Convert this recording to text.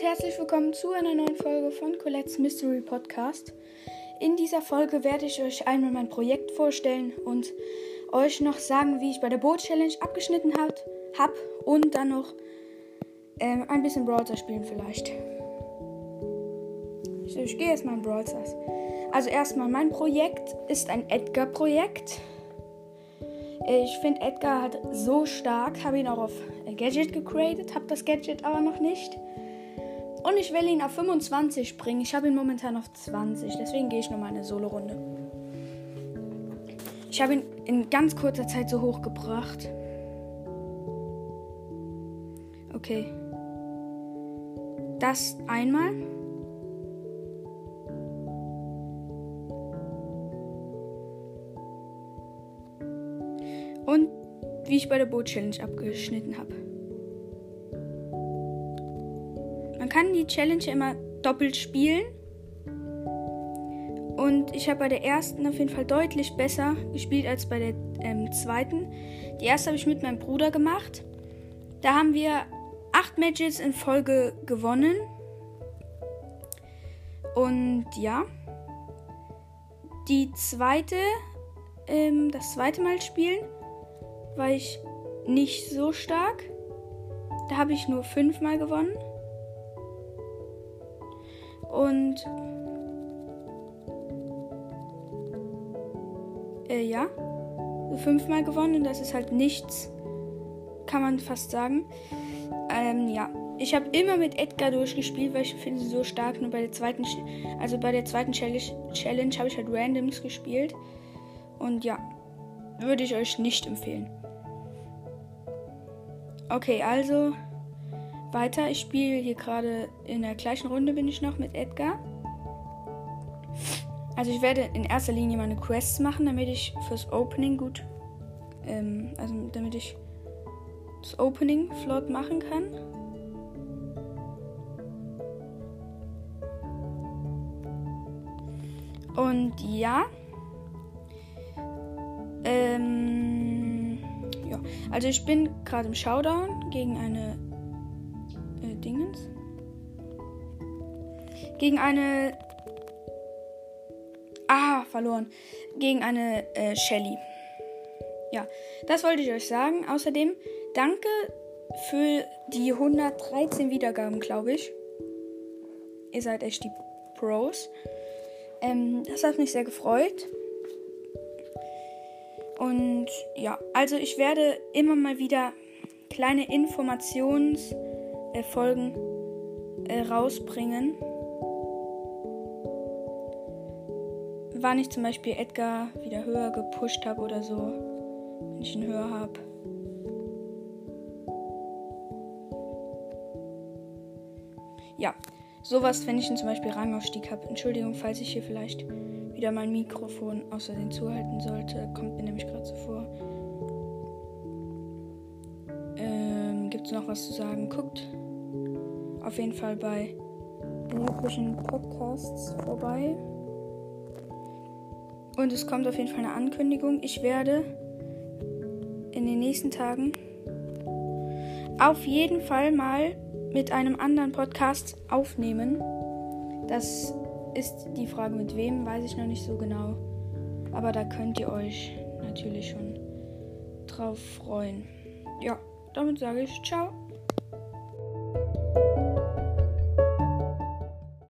und herzlich willkommen zu einer neuen Folge von Colette's Mystery Podcast. In dieser Folge werde ich euch einmal mein Projekt vorstellen und euch noch sagen, wie ich bei der Boot Challenge abgeschnitten habe hab und dann noch ähm, ein bisschen Browser spielen vielleicht. Ich, ich gehe jetzt mal in Brawl Stars. Also erstmal, mein Projekt ist ein Edgar-Projekt. Ich finde Edgar halt so stark, habe ihn auch auf Gadget gegradet, habe das Gadget aber noch nicht. Und ich will ihn auf 25 bringen. Ich habe ihn momentan auf 20, deswegen gehe ich nochmal eine Solo-Runde. Ich habe ihn in ganz kurzer Zeit so hoch gebracht. Okay. Das einmal. Und wie ich bei der Boot Challenge abgeschnitten habe. Kann die Challenge immer doppelt spielen. Und ich habe bei der ersten auf jeden Fall deutlich besser gespielt als bei der ähm, zweiten. Die erste habe ich mit meinem Bruder gemacht. Da haben wir acht Matches in Folge gewonnen. Und ja. Die zweite, ähm, das zweite Mal spielen war ich nicht so stark. Da habe ich nur fünfmal gewonnen. Und äh, ja, fünfmal gewonnen das ist halt nichts, kann man fast sagen. Ähm, ja, ich habe immer mit Edgar durchgespielt, weil ich finde sie so stark. Nur bei der zweiten, also bei der zweiten Challenge, Challenge habe ich halt Randoms gespielt und ja, würde ich euch nicht empfehlen. Okay, also weiter. Ich spiele hier gerade in der gleichen Runde bin ich noch mit Edgar. Also ich werde in erster Linie meine Quests machen, damit ich fürs Opening gut, ähm, also damit ich das Opening flott machen kann. Und ja. Ähm, ja. Also ich bin gerade im Showdown gegen eine Dingens. Gegen eine. Ah, verloren. Gegen eine äh, Shelly. Ja, das wollte ich euch sagen. Außerdem danke für die 113 Wiedergaben, glaube ich. Ihr seid echt die Pros. Ähm, das hat mich sehr gefreut. Und ja, also ich werde immer mal wieder kleine Informationsfolgen äh, rausbringen. Wann ich zum Beispiel Edgar wieder höher gepusht habe oder so. Wenn ich ihn höher habe. Ja, sowas, wenn ich ihn zum Beispiel Rangaufstieg habe. Entschuldigung, falls ich hier vielleicht wieder mein Mikrofon außerdem zuhalten sollte. Kommt mir nämlich gerade noch was zu sagen? Guckt auf jeden Fall bei den üblichen Podcasts vorbei. Und es kommt auf jeden Fall eine Ankündigung. Ich werde in den nächsten Tagen auf jeden Fall mal mit einem anderen Podcast aufnehmen. Das ist die Frage mit wem, weiß ich noch nicht so genau. Aber da könnt ihr euch natürlich schon drauf freuen. Ja, damit sage ich ciao.